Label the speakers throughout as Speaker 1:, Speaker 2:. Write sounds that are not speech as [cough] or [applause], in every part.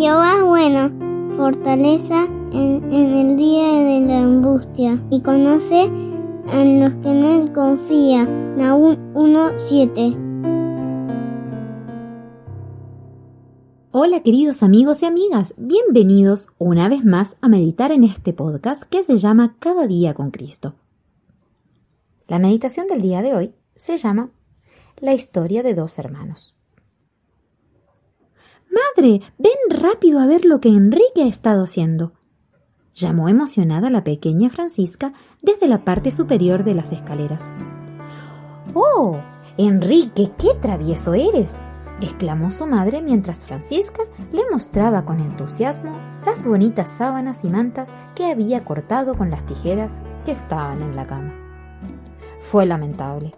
Speaker 1: Jehová es bueno, fortaleza en, en el día de la angustia, y conoce a los que en él confían. Nahum 1.7
Speaker 2: Hola queridos amigos y amigas, bienvenidos una vez más a meditar en este podcast que se llama Cada día con Cristo. La meditación del día de hoy se llama La historia de dos hermanos. Madre, ven rápido a ver lo que Enrique ha estado haciendo. Llamó emocionada la pequeña Francisca desde la parte superior de las escaleras. ¡Oh! Enrique, qué travieso eres exclamó su madre mientras Francisca le mostraba con entusiasmo las bonitas sábanas y mantas que había cortado con las tijeras que estaban en la cama. Fue lamentable,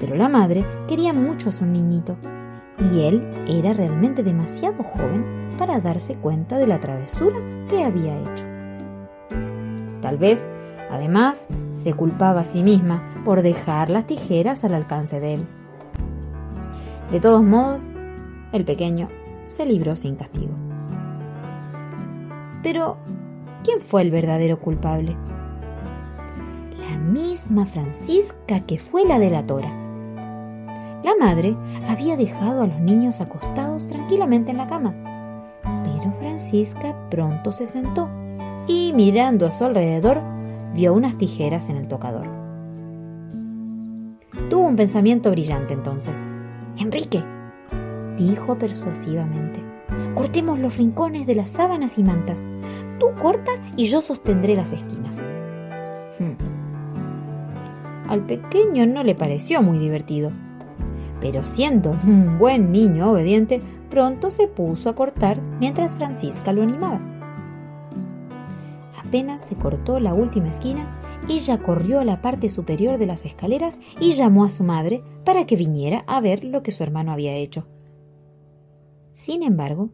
Speaker 2: pero la madre quería mucho a su niñito, y él era realmente demasiado joven para darse cuenta de la travesura que había hecho. Tal vez, además, se culpaba a sí misma por dejar las tijeras al alcance de él. De todos modos, el pequeño se libró sin castigo. Pero, ¿quién fue el verdadero culpable? La misma Francisca que fue la delatora. La madre había dejado a los niños acostados tranquilamente en la cama, pero Francisca pronto se sentó y mirando a su alrededor vio unas tijeras en el tocador. Tuvo un pensamiento brillante entonces Enrique, dijo persuasivamente, cortemos los rincones de las sábanas y mantas. Tú corta y yo sostendré las esquinas. [laughs] Al pequeño no le pareció muy divertido, pero siendo un buen niño obediente, pronto se puso a cortar mientras Francisca lo animaba. Apenas se cortó la última esquina, ella corrió a la parte superior de las escaleras y llamó a su madre para que viniera a ver lo que su hermano había hecho. Sin embargo,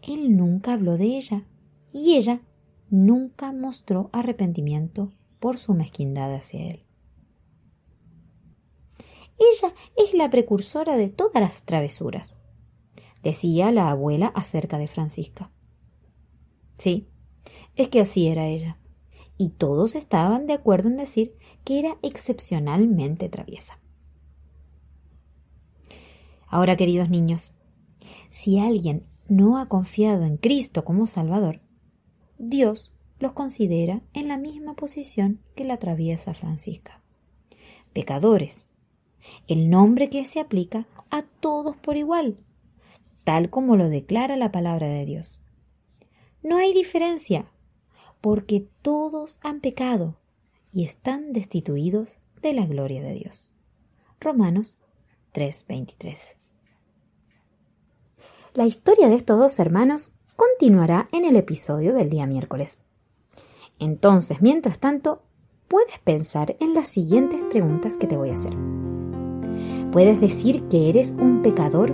Speaker 2: él nunca habló de ella y ella nunca mostró arrepentimiento por su mezquindad hacia él. Ella es la precursora de todas las travesuras, decía la abuela acerca de Francisca. Sí, es que así era ella y todos estaban de acuerdo en decir que era excepcionalmente traviesa. Ahora, queridos niños, si alguien no ha confiado en Cristo como Salvador, Dios los considera en la misma posición que la traviesa Francisca. Pecadores, el nombre que se aplica a todos por igual, tal como lo declara la palabra de Dios. No hay diferencia porque todos han pecado y están destituidos de la gloria de Dios. Romanos 3:23. La historia de estos dos hermanos continuará en el episodio del día miércoles. Entonces, mientras tanto, puedes pensar en las siguientes preguntas que te voy a hacer. ¿Puedes decir que eres un pecador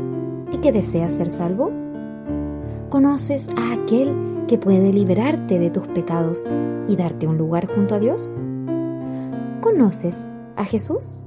Speaker 2: y que deseas ser salvo? ¿Conoces a aquel que puede liberarte de tus pecados y darte un lugar junto a Dios? ¿Conoces a Jesús?